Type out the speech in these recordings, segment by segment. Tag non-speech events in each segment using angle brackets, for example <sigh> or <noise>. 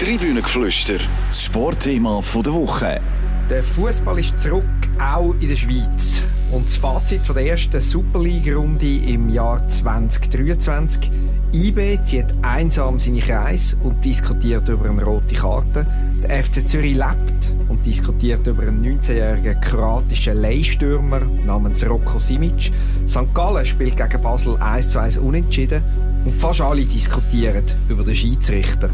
Tribünengeflüster, das Sportthema der Woche. Der Fußball ist zurück, auch in der Schweiz. Und das Fazit der ersten Super League-Runde im Jahr 2023. IB zieht einsam seine Kreise und diskutiert über eine rote Karte. Der FC Zürich lebt und diskutiert über einen 19-jährigen kroatischen Leihstürmer namens Rocco Simic. St. Gallen spielt gegen Basel 1 zu 1 unentschieden. Und fast alle diskutieren über den Schiedsrichter.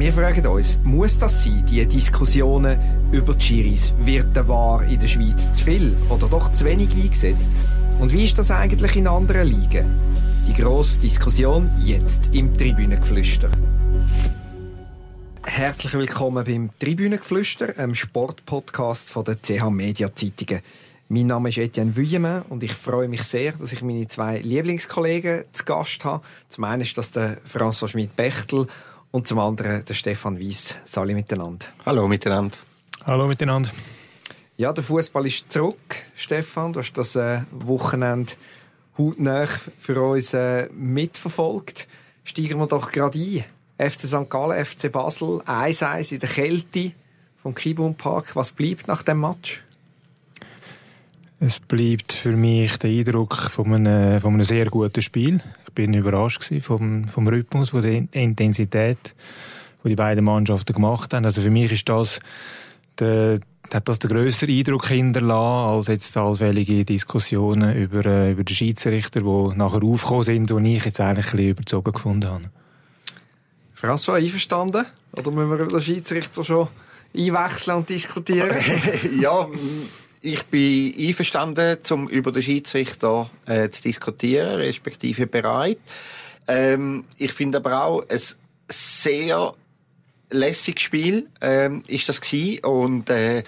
Wir fragen uns, muss das sein, diese Diskussionen über die Schiris? Wird der War in der Schweiz zu viel oder doch zu wenig eingesetzt? Und wie ist das eigentlich in anderen Ligen? Die grosse Diskussion jetzt im Tribünengeflüster. Herzlich willkommen beim Tribünengeflüster, einem Sportpodcast von der CH Media Zeitungen. Mein Name ist Etienne Vuillemin und ich freue mich sehr, dass ich meine zwei Lieblingskollegen zu Gast habe. Zum einen ist das der François Schmidt-Bechtel und zum anderen der Stefan Weiss. Salut miteinander. Hallo miteinander. Hallo miteinander. Ja, der Fußball ist zurück, Stefan. Du hast das äh, Wochenende hautnah für uns äh, mitverfolgt. Steigen wir doch gerade ein. FC St. Gallen, FC Basel, 1-1 in der Kälte vom Kibun Park. Was bleibt nach dem Match? Es bleibt für mich der Eindruck von einem, von einem sehr guten Spiel. Ich bin überrascht vom, vom Rhythmus, von der Intensität, die die beiden Mannschaften gemacht haben. Also für mich ist das der, hat das den grösseren Eindruck hinterlassen, als jetzt allfällige Diskussionen über, äh, über den Schiedsrichter, die nachher aufgekommen sind und ich jetzt eigentlich ein bisschen überzogen gefunden habe. François, einverstanden? Oder müssen wir über den Schiedsrichter schon einwechseln und diskutieren? <laughs> ja, ich bin einverstanden, um über den Schiedsrichter äh, zu diskutieren, respektive bereit. Ähm, ich finde aber auch, ein sehr lässiges Spiel ähm, ist das gewesen. und äh,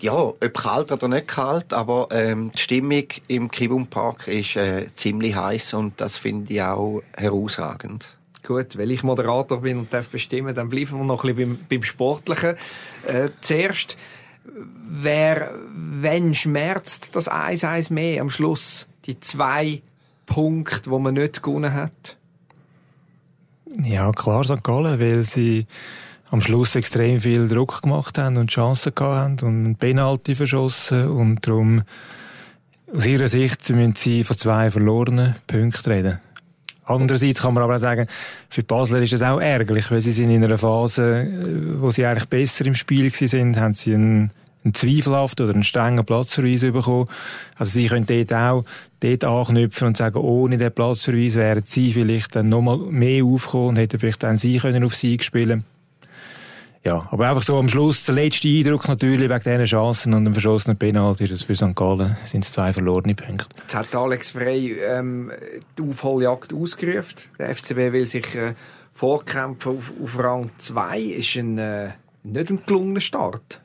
ja, ob kalt oder nicht kalt, aber ähm, die Stimmung im Kibum Park ist äh, ziemlich heiß und das finde ich auch herausragend. Gut, weil ich Moderator bin und darf bestimmen, dann bleiben wir noch ein bisschen beim, beim Sportlichen. Äh, zuerst wer, wenn schmerzt das 1-1 mehr am Schluss? Die zwei Punkte, wo man nicht gewonnen hat? Ja, klar, St. Gallen, weil sie am Schluss extrem viel Druck gemacht haben und Chancen gehabt haben und einen Penalty verschossen und darum aus ihrer Sicht müssen sie von zwei verlorenen Punkten reden. Andererseits kann man aber auch sagen, für die Basler ist es auch ärgerlich, weil sie sind in einer Phase, äh, wo sie eigentlich besser im Spiel sind, haben sie einen, einen zweifelhaften oder einen strengen Platzverweis bekommen. Also sie können dort auch dort anknüpfen und sagen, ohne den Platzverweis wären sie vielleicht dann nochmal mehr aufgekommen und hätten vielleicht dann sie können auf Sieg spielen ja, aber einfach so am Schluss der letzte Eindruck natürlich wegen diesen Chancen und dem verschossenen Penalty, das für St. Gallen sind es zwei verlorene Punkte. Jetzt hat Alex Frey ähm, die Aufholjagd ausgerufen. Der FCB will sich äh, vorkämpfen auf, auf Rang 2. Ist ein, äh, nicht ein gelungener Start.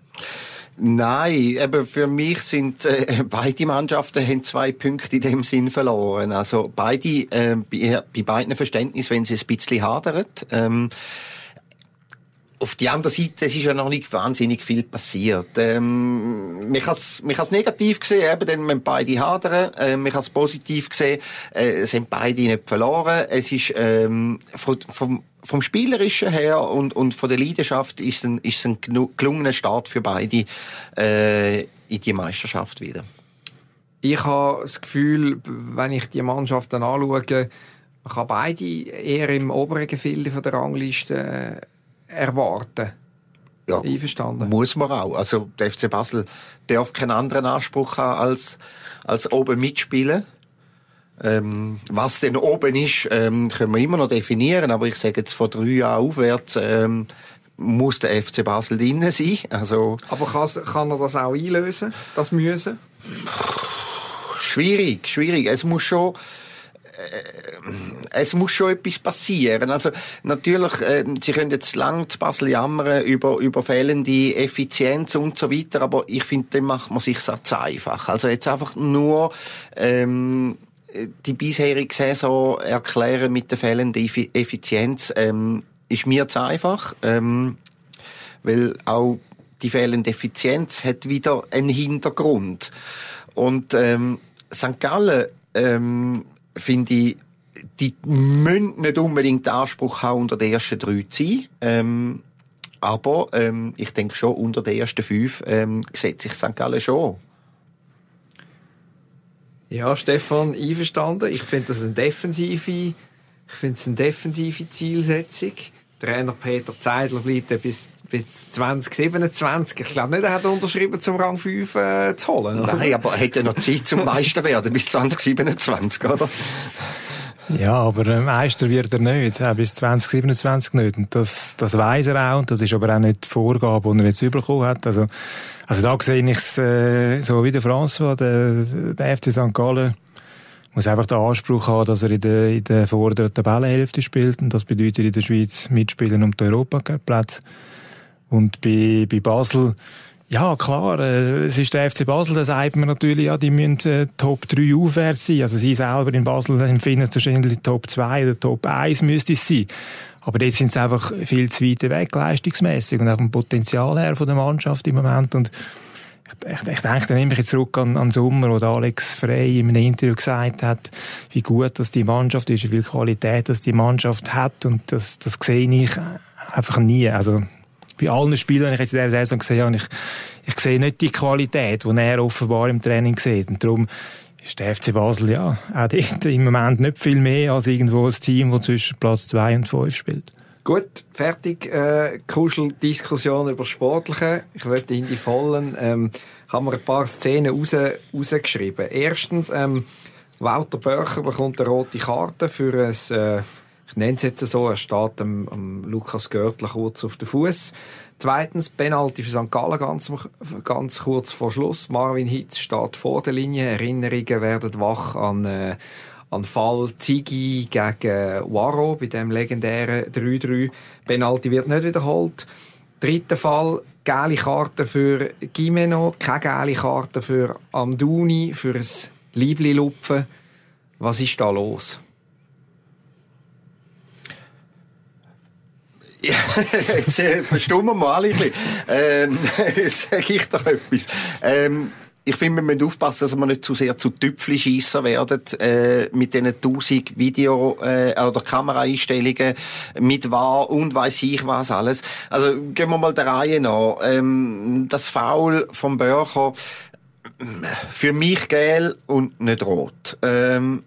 Nein, eben für mich sind äh, beide Mannschaften haben zwei Punkte in dem Sinn verloren. Also beide äh, bei, bei beiden Verständnis, wenn sie ein bisschen hadern. Ähm, auf die andere Seite, es ist ja noch nicht wahnsinnig viel passiert. Ähm, man kann es negativ gesehen, eben, denn wenn beide hadern. Äh, man kann es positiv gesehen, äh, es haben beide nicht verloren. Es ist ähm, vom, vom, vom Spielerischen her und, und von der Leidenschaft ist ein, ist ein gelungener Start für beide äh, in die Meisterschaft wieder. Ich habe das Gefühl, wenn ich die Mannschaften anschaue, man kann beide eher im oberen Gefilde der Rangliste erwarten. Ja, Einverstanden. muss man auch. Also der FC Basel darf keinen anderen Anspruch haben als, als oben mitspielen. Ähm, was denn oben ist, ähm, können wir immer noch definieren, aber ich sage jetzt von drei Jahren aufwärts ähm, muss der FC Basel drinnen sein. Also, aber kann er das auch einlösen, das Müssen? Schwierig, schwierig. Es muss schon es muss schon etwas passieren. Also natürlich, äh, Sie können jetzt lang zu Basel jammern über, über fehlende Effizienz und so weiter, aber ich finde, dann macht man sich zu einfach. Also jetzt einfach nur ähm, die bisherige Saison erklären mit der fehlenden Effizienz ähm, ist mir zu einfach, ähm, weil auch die fehlende Effizienz hat wieder einen Hintergrund. Und ähm, St. Gallen ähm, finde ich, die müssen nicht unbedingt den Anspruch haben, unter den ersten drei zu sein. Ähm, Aber ähm, ich denke schon, unter den ersten fünf ähm, sieht sich St. Gallen schon. Ja, Stefan, einverstanden. Ich finde das eine defensive, ich finde es eine defensive Zielsetzung. Trainer Peter Zeidler bleibt bis, bis 2027. Ich glaube nicht, er hat unterschrieben, zum Rang 5 äh, zu holen. Oder? Nein, aber er hat ja noch Zeit zum Meister werden bis 2027, oder? Ja, aber äh, Meister wird er nicht, auch bis 2027 nicht. Und das, das weiß er auch. Und das ist aber auch nicht die Vorgabe, die er jetzt bekommen hat. Also, also da sehe ich es äh, so wie der François, der, der FC St. Gallen muss einfach den Anspruch haben, dass er in der, in der vorderen Tabellenhälfte spielt. Und das bedeutet in der Schweiz mitspielen um den Europacup-Platz. Und bei, bei Basel, ja, klar, äh, es ist der FC Basel, da sagt man natürlich, ja, die müssen äh, Top 3 aufwärts sein. Also sie selber in Basel empfinden wahrscheinlich Top 2 oder Top 1 müsste es sein. Aber jetzt sind sie einfach viel zu weit weg, leistungsmäßig und auch vom Potenzial her von der Mannschaft im Moment. Und ich, ich, ich denke dann immer zurück an, an Sommer, wo Alex Frey in einem Interview gesagt hat, wie gut dass die Mannschaft ist, wie viel Qualität dass die Mannschaft hat. Und das, das sehe ich einfach nie. Also bei allen Spielern, die ich jetzt in dieser Saison gesehen habe, ich, ich sehe nicht die Qualität, die er offenbar im Training sieht. Und darum ist der FC Basel ja auch dort im Moment nicht viel mehr als irgendwo ein Team, das zwischen Platz 2 und 5 spielt. Gut, fertig. Äh, Kuscheldiskussion über Sportliche. Ich möchte in die Vollen. Ähm, haben wir ein paar Szenen raus, rausgeschrieben. Erstens, ähm, Walter Börcher bekommt eine rote Karte für ein, äh, ich nenne es jetzt so, er steht am, am Lukas Görtler kurz auf den Fuß. Zweitens, Penalty für St. Gallen ganz, ganz kurz vor Schluss. Marvin Hitz steht vor der Linie. Erinnerungen werden wach an, äh, an Fall Ziggy gegen Waro bei dem legendären 3-3. Penalty wird nicht wiederholt. Dritter Fall, gelbe Karte für Gimeno, keine gelbe Karte für Amduni, für ein Liebli-Lupfen. Was ist da los? <laughs> Jetzt äh, verstummen wir alle ein bisschen. Ähm, <laughs> sage ich doch etwas. Ähm, ich finde, wir müssen aufpassen, dass wir nicht zu sehr zu Tüpfelschießer werden äh, mit diesen tausend Video- äh, oder Kameraeinstellungen mit wahr und weiß ich was alles. Also gehen wir mal der Reihe nach. Ähm, das Foul vom Börcher für mich gel und nicht rot. Ähm,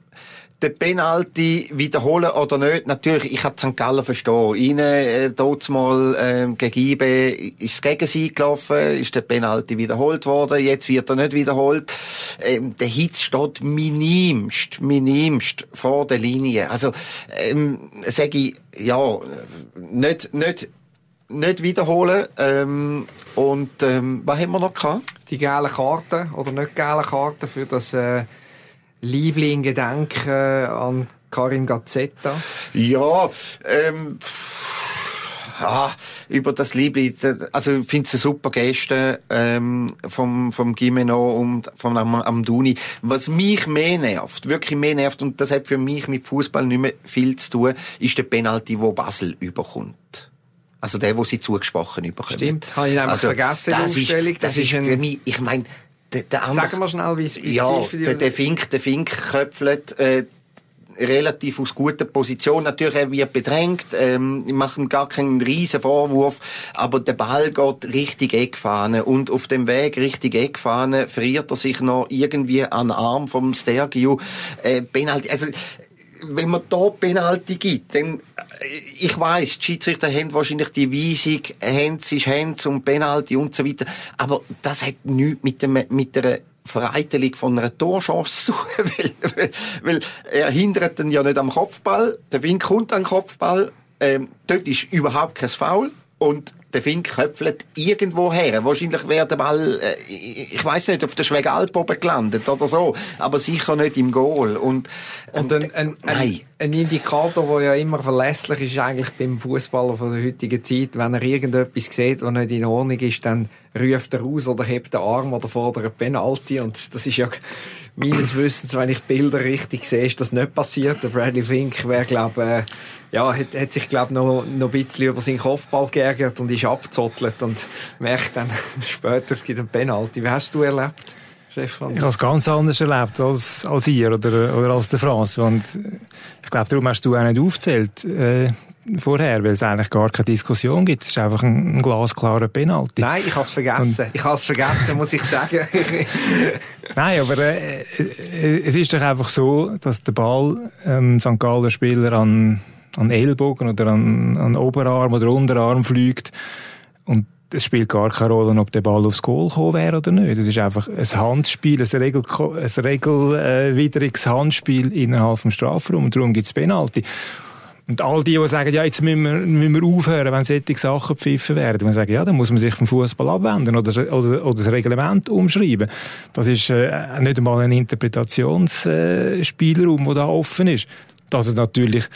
den Penalty wiederholen oder nicht, natürlich, ich habe St. Gallen verstehen. Ihnen, äh, dort mal, äh, gegen IB ist es gegen sie gelaufen, ist der Penalty wiederholt worden, jetzt wird er nicht wiederholt. Ähm, der Hitz steht minimst, minimst vor der Linie. Also, ähm, sage ich, ja, nicht, nicht, nicht wiederholen. Ähm, und ähm, was haben wir noch gehabt? Die gelben Karten oder nicht gelben Karten für das äh, Liebling Gedenken an Karim Gazzetta? Ja, ähm, ah, über das Liebling, also ich finde es eine super Geste ähm, vom, vom Gimeno und vom Amduni. Was mich mehr nervt, wirklich mehr nervt, und das hat für mich mit Fußball nicht mehr viel zu tun, ist der Penalty, wo Basel überkommt. Also der, wo sie zugesprochen überkommen. Stimmt, habe ich einfach also, vergessen, das ist, das, das ist, für mich, ich meine, der, der andere, Sagen wir schnell, wie es ja, ist für die... Der, der Fink, der Fink köpfelt, äh, relativ aus guter Position. Natürlich, er wird bedrängt, ähm, ich mache ihm gar keinen riesen Vorwurf, aber der Ball geht richtig Eckfahne und auf dem Weg richtig Eckfahne friert er sich noch irgendwie an den Arm vom Stergiu. Äh, Penalty, also wenn man da Penalty gibt, dann, äh, ich weiß, die Schiedsrichter haben wahrscheinlich die Weisung, Hands ist Hands und Penalty und so weiter, aber das hat nichts mit, dem, mit der Vereitelung von einer Torchance zu <laughs> weil, weil, weil er hindert dann ja nicht am Kopfball, der Wind kommt am Kopfball, ähm, dort ist überhaupt kein Foul und der Fink köpfelt irgendwo her. Wahrscheinlich wäre der Ball, äh, ich weiß nicht, auf der Schwegalp oben gelandet oder so, aber sicher nicht im Goal. Und, und, und ein, ein, ein, ein, Indikator, der ja immer verlässlich ist, eigentlich beim Fußballer von der heutigen Zeit, wenn er irgendetwas sieht, was nicht in Ordnung ist, dann ruft er aus oder hebt den Arm oder fordert Penalty. Und das ist ja meines Wissens, wenn ich Bilder richtig sehe, ist das nicht passiert. Der Bradley Fink wäre, glaube äh, ja, hat, hat sich, glaube noch, noch ein bisschen über seinen Kopfball geärgert und ist abgezottelt und merkt dann <laughs> später, es gibt einen Penalty. Wie hast du erlebt? Stefan? Ich habe es ganz anders erlebt als, als ihr oder, oder als der Franz. Und ich glaube, darum hast du auch nicht aufgezählt. Äh, vorher, weil es eigentlich gar keine Diskussion gibt. Es ist einfach ein, ein glasklarer Penalty. Nein, ich habe es vergessen. Und ich habe es vergessen, muss ich sagen. <laughs> Nein, aber äh, äh, es ist doch einfach so, dass der Ball ähm, St. Galler Spieler an, an Ellbogen oder an, an Oberarm oder Unterarm fliegt und es spielt gar keine Rolle, ob der Ball aufs Goal gekommen wäre oder nicht. Es ist einfach ein Handspiel, ein, Regel, ein regelwidriges Handspiel innerhalb des Strafraums. Und darum gibt es Penalty. Und all die, die sagen, ja, jetzt müssen wir, müssen wir aufhören, wenn solche Sachen gepfiffen werden, man sagen, ja, dann muss man sich vom Fußball abwenden oder, oder, oder das Reglement umschreiben. Das ist äh, nicht einmal ein Interpretationsspielraum, äh, der da offen ist. Dass es natürlich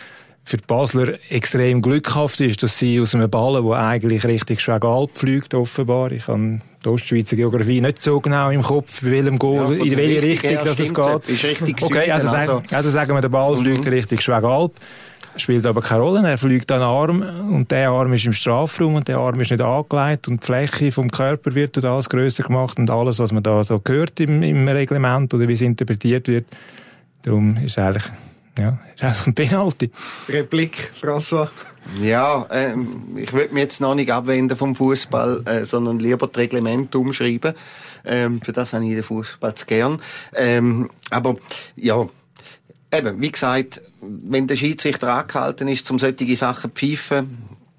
für die Basler extrem glückhaft ist, dass sie aus einem Ball, der eigentlich richtig schräg alp fliegt, offenbar. Ich habe die Ostschweizer Geografie nicht so genau im Kopf, bei welchem Goal, ja, in welche Richtung dass es geht. Ist richtig okay, also, also. Sagen, also sagen wir, der Ball mhm. fliegt richtig schräg alp spielt aber keine Rolle. Er fliegt an Arm und der Arm ist im Strafraum und der Arm ist nicht angelegt und die Fläche vom Körper wird durch das größer gemacht und alles, was man da so hört im, im Reglement oder wie es interpretiert wird. Darum ist eigentlich ja, ist einfach ein Penalty. Replik, François. Ja, ähm, ich würde mich jetzt noch nicht abwenden vom Fußball, äh, sondern lieber das Reglement umschreiben. Ähm, für das habe ich den Fußball zu gern. Ähm, aber ja, eben, wie gesagt, wenn der Schiedsrichter angehalten ist, um solche Sachen zu pfeifen,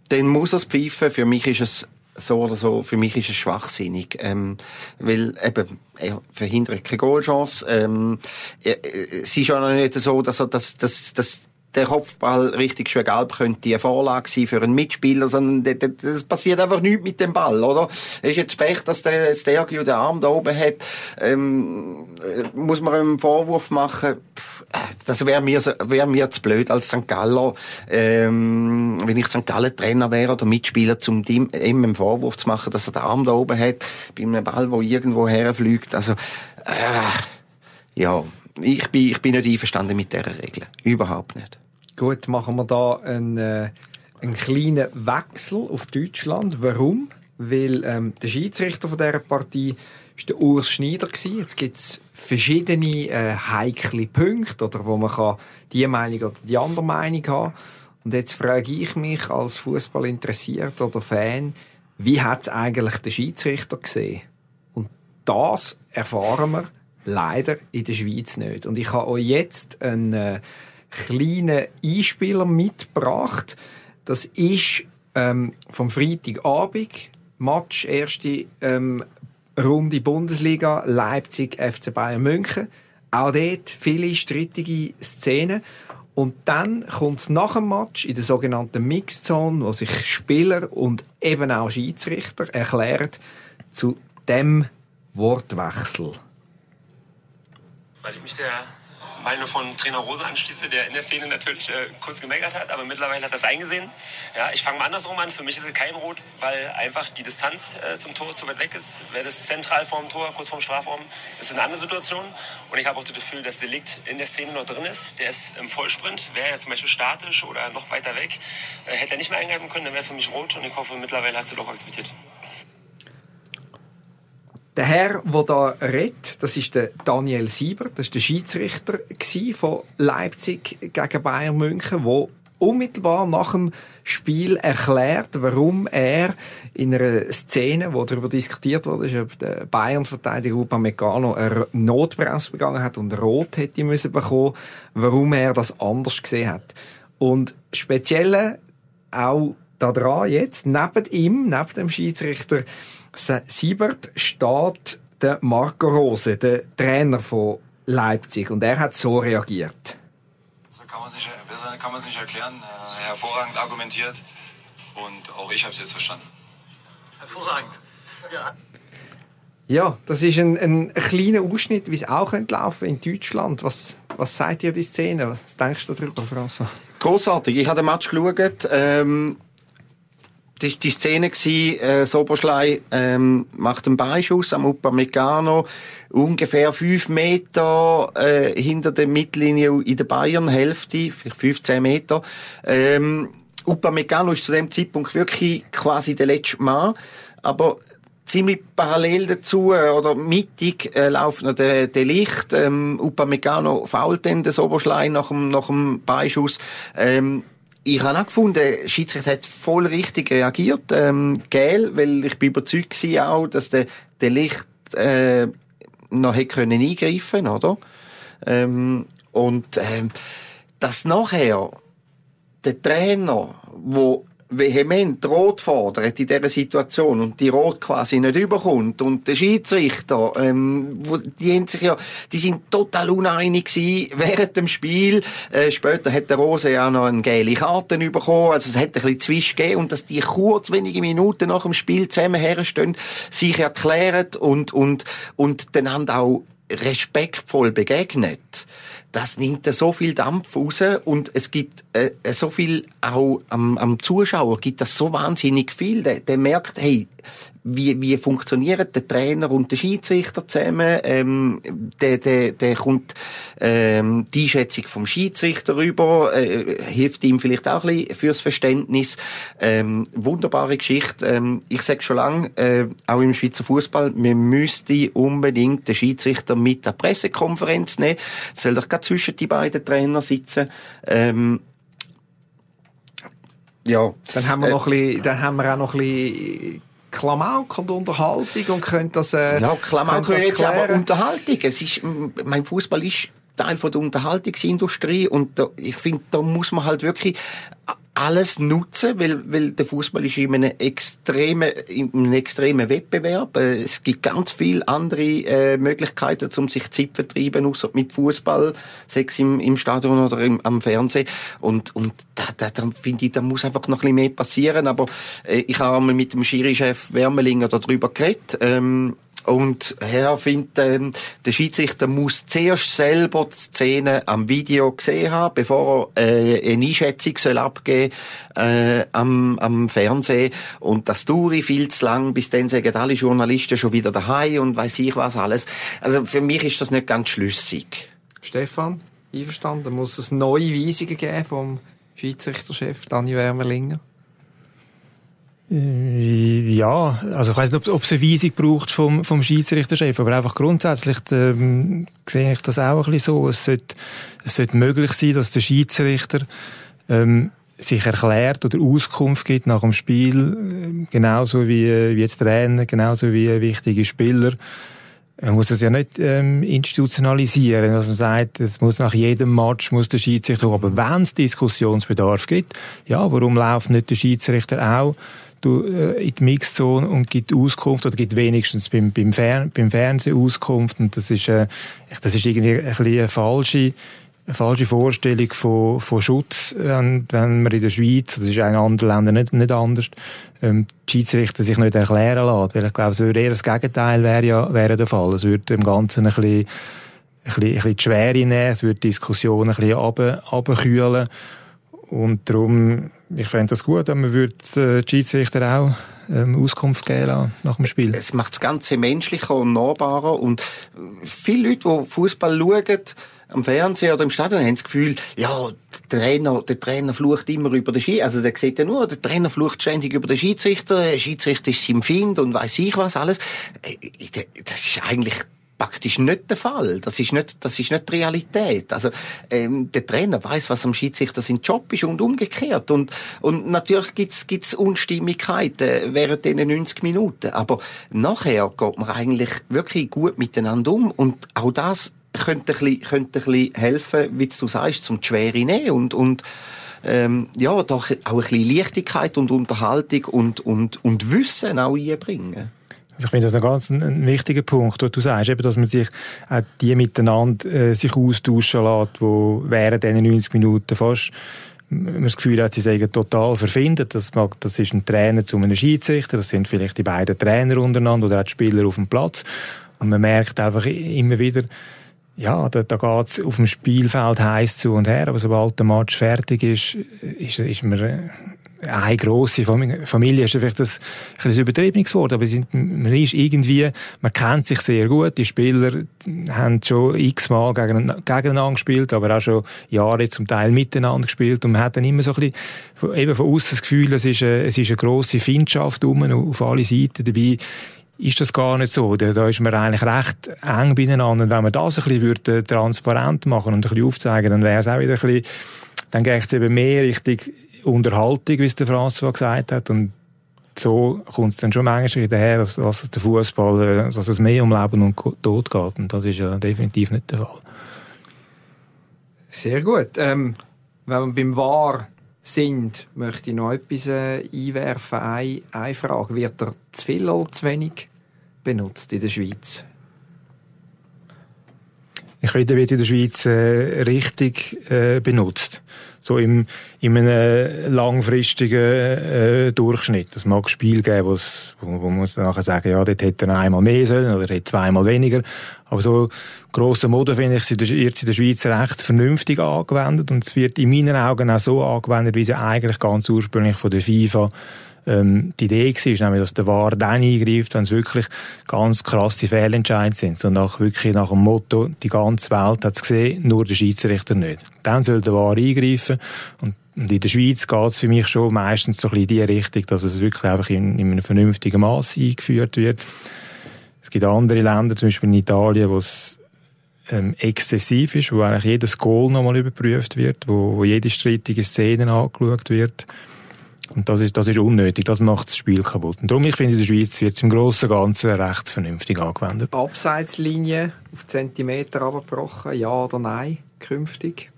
dann muss er es pfeifen. Für mich ist es so oder so, für mich ist es schwachsinnig, ähm, weil eben, er verhindert keine Goalchance. Ähm, es ist ja noch nicht so, dass er das, das, das der Kopfball richtig schön gelb könnte eine Vorlage sein für einen Mitspieler, sondern das passiert einfach nichts mit dem Ball, oder? Es ist jetzt Pech, dass der Stergio den Arm da oben hat. Ähm, muss man einen Vorwurf machen? Das wäre mir, wär mir zu blöd als St. Galler, ähm, wenn ich St. Gallen Trainer wäre oder Mitspieler, zum ihm einen Vorwurf zu machen, dass er den Arm da oben hat, bei einem Ball, der irgendwo herfliegt. Also, äh, ja, ich bin, ich bin nicht einverstanden mit dieser Regel. Überhaupt nicht. Gut, machen wir da einen, äh, einen kleinen Wechsel auf Deutschland. Warum? Weil ähm, der Schiedsrichter von dieser Partie war der Urs Schneider. Gewesen. Jetzt gibt verschiedene äh, heikle Punkte, oder, wo man kann die Meinung oder die andere Meinung haben Und jetzt frage ich mich als Fußball interessiert oder Fan, wie hat es eigentlich der Schiedsrichter gesehen? Und das erfahren wir leider in der Schweiz nicht. Und ich habe euch jetzt einen äh, kleinen Einspieler mitgebracht. Das ist ähm, vom Freitagabend, Match, erste ähm, Runde Bundesliga, Leipzig, FC Bayern München. Auch dort viele strittige Szenen. Und dann kommt es nach dem Match in der sogenannten Mixzone, wo sich Spieler und eben auch Schiedsrichter erklären zu dem Wortwechsel. Weil ich mich der Meinung von Trainer Rose anschließe, der in der Szene natürlich äh, kurz gemeckert hat, aber mittlerweile hat das eingesehen. Ja, ich fange mal andersrum an. Für mich ist es kein Rot, weil einfach die Distanz äh, zum Tor zu weit weg ist. Wäre das zentral vorm Tor, kurz vorm Strafraum, ist eine andere Situation. Und ich habe auch das Gefühl, dass Delikt in der Szene noch drin ist. Der ist im Vollsprint. Wäre er zum Beispiel statisch oder noch weiter weg, äh, hätte er nicht mehr eingreifen können, dann wäre für mich rot. Und ich hoffe, mittlerweile hast du doch akzeptiert. Der Herr, der da redet, das ist der Daniel Sieber, das ist der Schiedsrichter von Leipzig gegen Bayern München, wo unmittelbar nach dem Spiel erklärt, warum er in einer Szene, wo darüber diskutiert wurde, ob der Bayern-Verteidiger Upamecano eine Notbremse begangen hat und rot hätte müssen bekommen, warum er das anders gesehen hat. Und speziell auch daran jetzt, neben ihm, neben dem Schiedsrichter, Siebert steht der Marco Rose, der Trainer von Leipzig, und er hat so reagiert. So kann man sich, besser kann man es nicht erklären. Äh, hervorragend argumentiert und auch ich habe es jetzt verstanden. Hervorragend. Ja. Ja, das ist ein, ein, kleiner Ausschnitt, wie es auch laufen in Deutschland. Was, was sagt ihr die Szene? Was denkst du darüber, François? Großartig. Ich habe den Match geschaut. Ähm, die, die Szene war, äh, Soberschlei ähm, macht einen Beischuss am Upamecano, ungefähr fünf Meter äh, hinter der Mittellinie in der Bayern-Hälfte, vielleicht 15 Meter. Ähm, Upamecano ist zu dem Zeitpunkt wirklich quasi der letzte Mann, aber ziemlich parallel dazu äh, oder mittig äh, läuft noch der, der Licht. Ähm, Upamecano fault dann den Soberschlei nach dem, nach dem Beischuss. Ähm, ich habe auch gefunden, der Schiedsrichter hat voll richtig reagiert. Ähm, gel, weil ich bin überzeugt war auch, dass der, der Licht äh, noch hätte können eingreifen oder? Ähm, und ähm, dass nachher der Trainer, wo vehement rot fordert in dieser Situation und die rot quasi nicht überkommt. Und der Schiedsrichter, ähm, die haben sich ja, die sind total uneinig gewesen während dem Spiel. Äh, später hat der Rose ja noch eine gelbe Karte bekommen, also es hat ein bisschen Zwisch gegeben. Und dass die kurz wenige Minuten nach dem Spiel zusammen herstehen, sich erklären und, und, und dann auch respektvoll begegnet das nimmt so viel Dampf raus und es gibt äh, so viel auch am, am Zuschauer gibt das so wahnsinnig viel. Der, der merkt, hey, wie, wie funktionieren der Trainer und der Schiedsrichter zusammen. Ähm, der, der, der kommt ähm, die Einschätzung vom Schiedsrichter rüber, äh, hilft ihm vielleicht auch ein bisschen fürs Verständnis. Ähm, wunderbare Geschichte. Ähm, ich sage schon lange, äh, auch im Schweizer Fußball, man müsste unbedingt den Schiedsrichter mit der Pressekonferenz nehmen. Soll doch gerade zwischen die beiden Trainer sitzen. Ähm, ja. Dann haben wir noch ein bisschen, dann haben wir auch noch ein bisschen Klamauk und Unterhaltung und könnt das äh, Ja, Klamauk jetzt aber Unterhaltung. Es ist, mein Fußball ist Teil von der Unterhaltungsindustrie und da, ich finde, da muss man halt wirklich alles nutzen, weil, weil der Fußball ist in einem extremen, in einem extremen Wettbewerb. Äh, es gibt ganz viele andere äh, Möglichkeiten, um sich Zeit zu vertreiben, außer mit Fußball, sechs im, im Stadion oder im, am Fernsehen. Und, und da, da, da finde ich, da muss einfach noch ein bisschen mehr passieren. Aber äh, ich habe einmal mit dem Schiri-Chef Wermelinger darüber geredet. Ähm, und er findet, ähm, der Schiedsrichter muss zuerst selber die Szene am Video gesehen haben, bevor er äh, eine Einschätzung soll abgeben äh, am, am Fernsehen. Und das dauert viel zu lang, bis dann sagen alle Journalisten schon wieder daheim und weiß ich was alles. Also für mich ist das nicht ganz schlüssig. Stefan, einverstanden? Muss es neue Weisungen geben vom Schiedsrichterchef Dani Wermerlinger? Äh, ja, also ich weiß nicht, ob es eine Weisung braucht vom, vom Schiedsrichterchef, aber einfach grundsätzlich ähm, sehe ich das auch ein bisschen so. Es sollte, es sollte möglich sein, dass der Schiedsrichter ähm, sich erklärt oder Auskunft gibt nach dem Spiel, äh, genauso wie, wie die Trainer, genauso wie wichtige Spieler. Man muss es ja nicht ähm, institutionalisieren, dass man sagt, es muss nach jedem Match muss der Schiedsrichter, aber wenn es Diskussionsbedarf gibt, ja, warum läuft nicht der Schiedsrichter auch in die Mixzone und gibt Auskunft oder gibt wenigstens beim, beim, Fer beim Fernsehen Auskunft und das ist, äh, das ist irgendwie ein bisschen eine falsche eine falsche Vorstellung von, von Schutz, wenn, wenn man in der Schweiz, das ist in anderen Ländern nicht, nicht anders, ähm, die Schiedsrichter sich nicht erklären lässt. Weil ich glaube, es würde eher das Gegenteil wäre ja, wäre der Fall. Es würde dem Ganzen ein bisschen, ein bisschen, ein bisschen die Schwere nehmen, es würde die Diskussion ein bisschen runter, runterkühlen. Und darum, ich fände das gut, wenn man würde äh, die Schiedsrichter auch ähm, Auskunft geben nach dem Spiel. Es macht das Ganze menschlicher und nahbarer und viele Leute, die Fußball schauen, am Fernsehen oder im Stadion haben das Gefühl, ja, der Trainer, der Trainer flucht immer über den Schiedsrichter. Also der sieht ja nur, der Trainer flucht ständig über den Schiedsrichter, der Schiedsrichter ist sein Find und weiß ich was alles. Äh, das ist eigentlich praktisch nicht der Fall. Das ist nicht, das ist nicht die Realität. Also ähm, der Trainer weiß, was am Schiedsrichter sein Job ist und umgekehrt. Und und natürlich gibt's gibt's Unstimmigkeiten während diesen 90 Minuten. Aber nachher geht man eigentlich wirklich gut miteinander um und auch das könnte ein bisschen, könnte ein bisschen helfen, wie du sagst, zum Schwere nehmen und und ähm, ja, doch auch ein bisschen Leichtigkeit und Unterhaltung und, und, und Wissen auch einbringen. Also ich finde das ein ganz ein, wichtiger Punkt, wo du sagst, eben, dass man sich auch die miteinander äh, sich austauschen lässt, wo während diesen 90 Minuten fast man das Gefühl hat, sie seien total verfindet. Das, mag, das ist ein Trainer zu einem Schiedsrichter, das sind vielleicht die beiden Trainer untereinander oder auch die Spieler auf dem Platz. Und man merkt einfach immer wieder, ja, da, da geht's auf dem Spielfeld heiß zu und her, aber sobald der Match fertig ist, ist, ist man eine grosse Familie ist vielleicht das ein bisschen übertriebenes Wort, aber sind, man ist irgendwie, man kennt sich sehr gut, die Spieler haben schon x-mal gegeneinander gespielt, aber auch schon Jahre zum Teil miteinander gespielt und man hat dann immer so ein bisschen, eben von außen das Gefühl, es ist eine, es ist eine grosse Findschaft um, auf alle Seiten dabei ist das gar nicht so. Da, ist man eigentlich recht eng beieinander. Und wenn man das ein bisschen würde, transparent machen und ein bisschen aufzeigen, dann wäre es auch wieder ein bisschen, dann geht es eben mehr Richtung Unterhaltung, wie es der François gesagt hat. Und so kommt es dann schon manchmal daher, dass, dass der Fußball, äh, dass es mehr um Leben und Tod geht. Und das ist ja definitiv nicht der Fall. Sehr gut. Ähm, wenn wir beim War sind, möchte ich noch etwas äh, einwerfen. Eine, eine Frage. Wird er zu viel oder zu wenig benutzt in der Schweiz? Ich finde, wird in der Schweiz äh, richtig äh, benutzt. So im, in einem langfristigen äh, Durchschnitt. Es mag Spiel geben, wo, wo man nachher sagen, ja, dort hätte er einmal mehr sollen oder hätte zweimal weniger. Aber so grosser Mode finde ich, wird in der Schweiz recht vernünftig angewendet und es wird in meinen Augen auch so angewendet, wie sie eigentlich ganz ursprünglich von der FIFA ähm, die Idee war, nämlich, dass der VAR dann eingreift, wenn es wirklich ganz krasse Fehlentscheidungen sind. So nach, wirklich nach dem Motto, die ganze Welt hat es gesehen, nur der Schiedsrichter nicht. Dann soll der VAR eingreifen und und in der Schweiz geht es für mich schon meistens so ein bisschen in die Richtung, dass es wirklich einfach in, in einem vernünftigen Maß eingeführt wird. Es gibt andere Länder, zum Beispiel in Italien, wo es ähm, exzessiv ist, wo eigentlich jedes Goal nochmal überprüft wird, wo, wo jede strittige Szene angeschaut wird. Und das ist, das ist unnötig, das macht das Spiel kaputt. Und darum, ich finde, in der Schweiz wird es im Großen und Ganzen recht vernünftig angewendet. Abseitslinie auf Zentimeter abgebrochen, ja oder nein, künftig?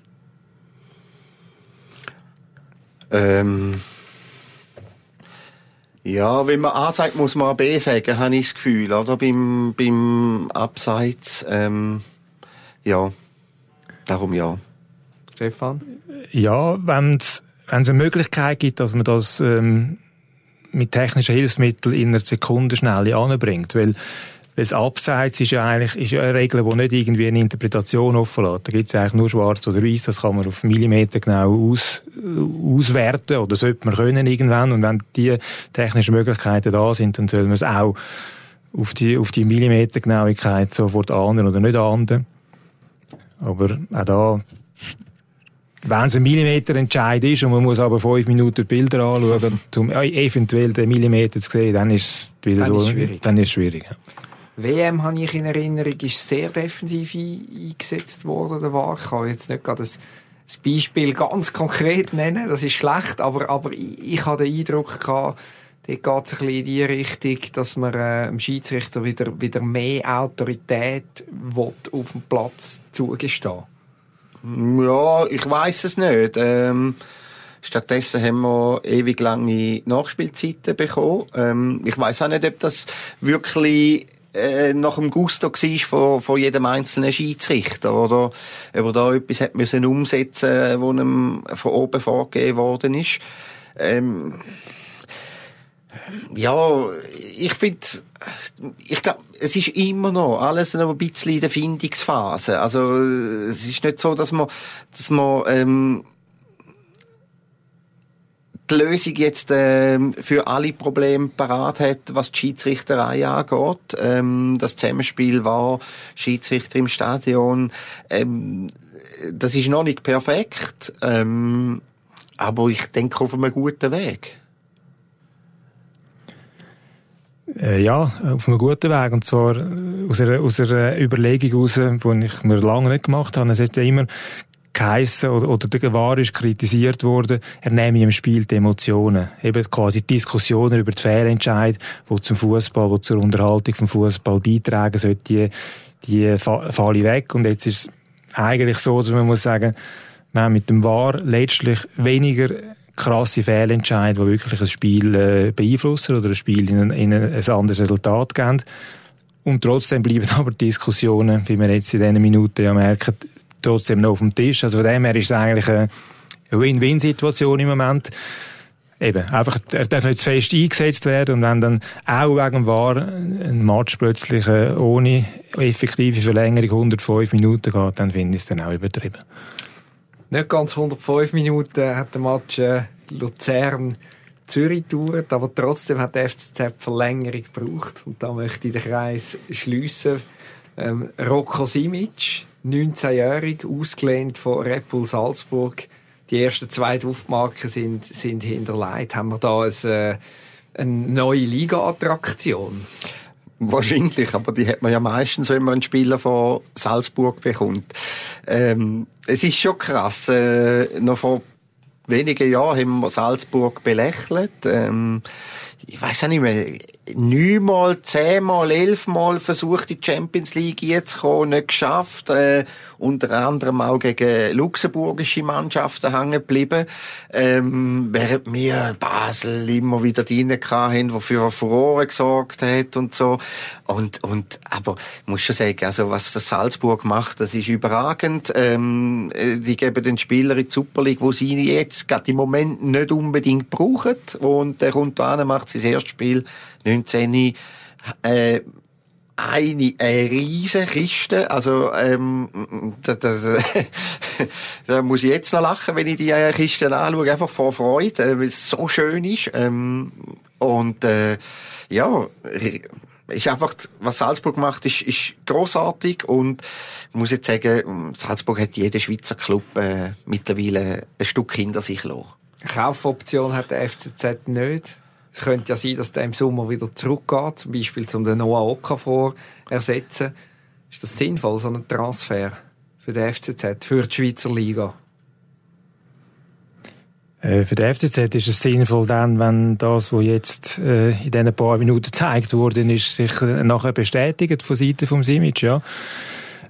Ähm ja, wenn man A sagt, muss man B sagen, habe ich das Gefühl, oder? Beim, beim Abseits, ähm, ja. Darum ja. Stefan? Ja, wenn es wenn es eine Möglichkeit gibt, dass man das ähm, mit technischen Hilfsmitteln in einer Sekundenschnelle anbringt, weil weil das Abseits ist ja eigentlich ist ja eine Regel, die nicht irgendwie eine Interpretation offen lässt. Da gibt es eigentlich nur schwarz oder weiß, das kann man auf Millimeter genau aus, auswerten oder sollte man können irgendwann. Und wenn die technischen Möglichkeiten da sind, dann soll man es auch auf die, auf die Millimetergenauigkeit sofort ahnden oder nicht ahnden. Aber auch da wenn es ein Millimeterentscheid ist und man muss aber fünf Minuten Bilder anschauen, <laughs> um eventuell den Millimeter zu sehen, dann ist es wieder dann so. Ist schwierig. Dann ist es schwierig. Ja. WM habe ich in Erinnerung, ist sehr defensiv eingesetzt worden. Der war. Ich kann jetzt nicht gerade das, das Beispiel ganz konkret nennen, das ist schlecht, aber, aber ich, ich habe den Eindruck gehabt, dort geht es ein bisschen in die Richtung, dass man äh, dem Schiedsrichter wieder, wieder mehr Autorität will, auf dem Platz zugestehen ja, ich weiß es nicht. Ähm, stattdessen haben wir ewig lange Nachspielzeiten bekommen. Ähm, ich weiß auch nicht, ob das wirklich äh, nach dem Gusto war von, von jedem einzelnen Schiedsrichter oder ob er da etwas hat müssen umsetzen, wo ihm von oben vorgegeben worden ist. Ähm, ja, ich finde, ich glaube, es ist immer noch alles noch ein bisschen in der Findungsphase. Also es ist nicht so, dass man, dass man ähm, die Lösung jetzt ähm, für alle Probleme parat hat, was die Schiedsrichterei angeht. Ähm, das Zusammenspiel war Schiedsrichter im Stadion. Ähm, das ist noch nicht perfekt, ähm, aber ich denke auf einem guten Weg. Äh, ja, auf einem guten Weg. Und zwar aus einer, aus einer Überlegung heraus, die ich mir lange nicht gemacht habe. Es hat ja immer geheissen, oder, oder der Gewahr ist kritisiert worden, er nehme im Spiel die Emotionen. Eben quasi Diskussionen über die Fehlentscheid, die zum Fußball, die zur Unterhaltung vom Fußball beitragen, sollte die, die falle weg. Und jetzt ist es eigentlich so, dass man muss sagen, man hat mit dem War letztlich weniger krasse Fehlentscheide, die wirklich ein Spiel äh, beeinflussen oder ein Spiel in ein, in ein anderes Resultat geben. Und trotzdem bleiben <laughs> aber Diskussionen, wie wir jetzt in diesen Minuten ja merken, trotzdem noch auf dem Tisch. Also von dem her ist es eigentlich eine Win-Win-Situation im Moment. Eben, einfach, er darf nicht zu fest eingesetzt werden und wenn dann auch wegen War ein Match plötzlich äh, ohne effektive Verlängerung 105 Minuten geht, dann finde ich es dann auch übertrieben. Nicht ganz 105 Minuten hat der Match äh, Luzern Zürich gedauert, aber trotzdem hat der FCZ Verlängerung gebraucht. Und da möchte ich den Kreis schliessen. Ähm, Rocco Simic, 19-jährig, ausgelehnt von Red Bull Salzburg. Die ersten zwei Duftmarken sind, sind hinterlegt. Haben wir da ein, äh, eine neue Liga-Attraktion? Wahrscheinlich, aber die hat man ja meistens, wenn man einen Spieler von Salzburg bekommt. Ähm, es ist schon krass. Äh, noch vor wenigen Jahren haben wir Salzburg belächelt. Ähm, ich weiß auch nicht mehr, neunmal, zehnmal, elfmal versucht, in die Champions League jetzt zu kommen, nicht geschafft. Äh, unter anderem auch gegen luxemburgische Mannschaften hängen geblieben. Ähm, während wir Basel immer wieder drin hatten, die für Furore gesorgt hat und so. Und, und, aber, ich muss schon sagen, also, was das Salzburg macht, das ist überragend. Ähm, äh, die geben den Spieler in die Super League, wo sie jetzt gerade im Moment nicht unbedingt brauchen. Und der kommt da macht sein erstes Spiel 19 äh, eine, eine riesen Kiste. Also, ähm, <laughs> da, da, da muss ich jetzt noch lachen, wenn ich die äh, Kiste anschaue, einfach vor Freude, äh, weil es so schön ist. Ähm, und, äh, ja, ist einfach, was Salzburg macht, ist, ist großartig und ich muss jetzt sagen, Salzburg hat jeder Schweizer Club äh, mittlerweile ein Stück hinter sich gelassen. Kaufoption hat der FCZ nicht. Es könnte ja sein, dass der im Sommer wieder zurückgeht, zum Beispiel zum den Noah Okafor ersetzen. Ist das sinnvoll, so ein Transfer für den FCZ, für die Schweizer Liga? Äh, für den FCZ ist es sinnvoll dann, wenn das, was jetzt äh, in diesen paar Minuten gezeigt worden ist, sich nachher bestätigt von Seiten vom Simic, ja.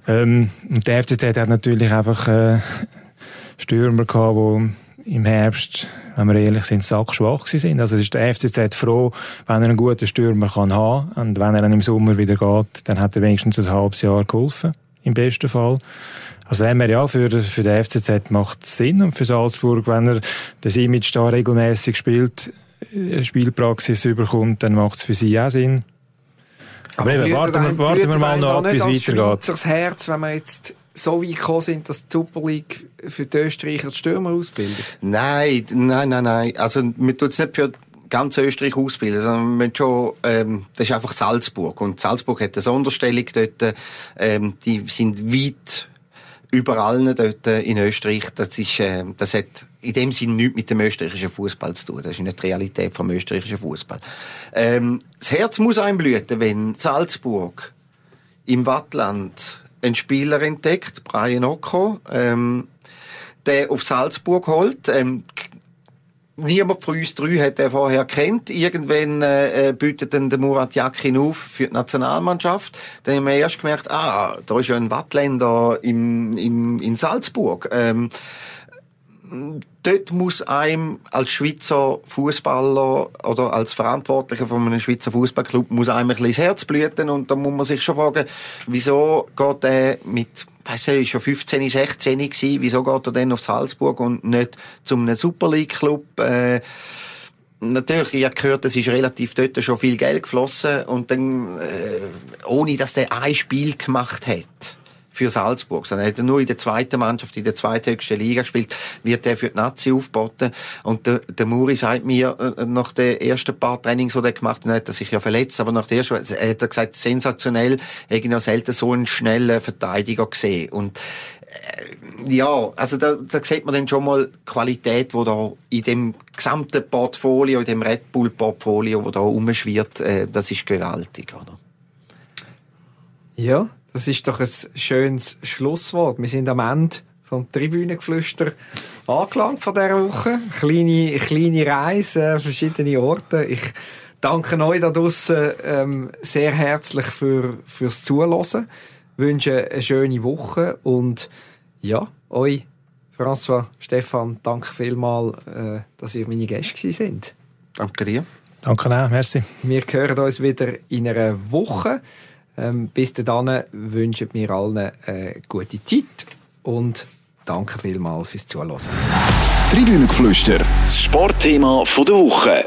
Ähm, und der FCZ hat natürlich einfach äh, Stürmer gehabt, die im Herbst, wenn wir ehrlich sind, sackschwach sind. Also ist der FCZ froh, wenn er einen guten Stürmer kann haben und wenn er dann im Sommer wieder geht, dann hat er wenigstens ein halbes Jahr geholfen, im besten Fall. Also wenn man ja für, für den FCZ macht Sinn und für Salzburg, wenn er das Image da regelmäßig spielt, äh, Spielpraxis überkommt, dann macht es für sie auch Sinn. Aber, Aber eben, warten, wir, warten wir mal noch ab, wie es weitergeht. das Herz, wenn man jetzt so weit gekommen sind, dass die Super League für die Österreicher die Stürmer ausbildet? Nein, nein, nein, nein. Also, wir tun es nicht für ganz Österreich ausbilden, sondern wir schon, ähm, das ist einfach Salzburg. Und Salzburg hat eine Sonderstellung dort, ähm, die sind weit überall dort in Österreich. Das ist, äh, das hat in dem Sinne nichts mit dem österreichischen Fußball zu tun. Das ist nicht die Realität vom österreichischen Fußball. Ähm, das Herz muss einblüten, wenn Salzburg im Wattland einen Spieler entdeckt, Brian Occo, ähm, der auf Salzburg holt. Ähm, niemand von uns drei hat den vorher kennt. Irgendwann äh, äh bietet dann der Murat Yakin auf für die Nationalmannschaft. Dann haben wir erst gemerkt, ah, da ist ja ein Wattländer im, im, in Salzburg. Ähm, dort muss einem als Schweizer Fußballer oder als Verantwortlicher von einem Schweizer Fußballclub muss einem ein bisschen das Herz blüten und da muss man sich schon fragen, wieso geht er mit weiss ich, schon 15, 16 gewesen, wieso geht er denn auf Salzburg und nicht zum Super League Club? Äh, Natürlich, ich habe gehört, es ist relativ dort schon viel Geld geflossen und dann, äh, ohne dass der ein Spiel gemacht hat für Salzburg, sondern er hat nur in der zweiten Mannschaft, in der zweithöchsten Liga gespielt, wird er für die Nazi aufgeboten. Und der, der Muri sagt mir, äh, nach den ersten paar Trainings, die er gemacht hat, hat er sich ja verletzt, aber nach der ersten, er hat er gesagt, sensationell, ich noch selten so einen schnellen Verteidiger gesehen. Und äh, ja, also da, da sieht man dann schon mal Qualität, die da in dem gesamten Portfolio, in dem Red Bull Portfolio, wo da rumschwirrt, äh, das ist gewaltig, oder? Ja, das ist doch ein schönes Schlusswort. Wir sind am Ende vom Tribünengeflüster angelangt von dieser Woche. Kleine, kleine Reise, äh, verschiedene Orte. Ich danke euch da draussen ähm, sehr herzlich für, fürs Zuhören. Wünsche eine schöne Woche und ja, euch, François, Stefan, danke vielmals, äh, dass ihr meine Gäste sind. Danke dir. Danke auch, merci. Wir hören uns wieder in einer Woche. Ähm, bis dahin wünschen wir allen eine gute Zeit und danke vielmals fürs Zuhören. Tribünengeflüster, das Sportthema der Woche.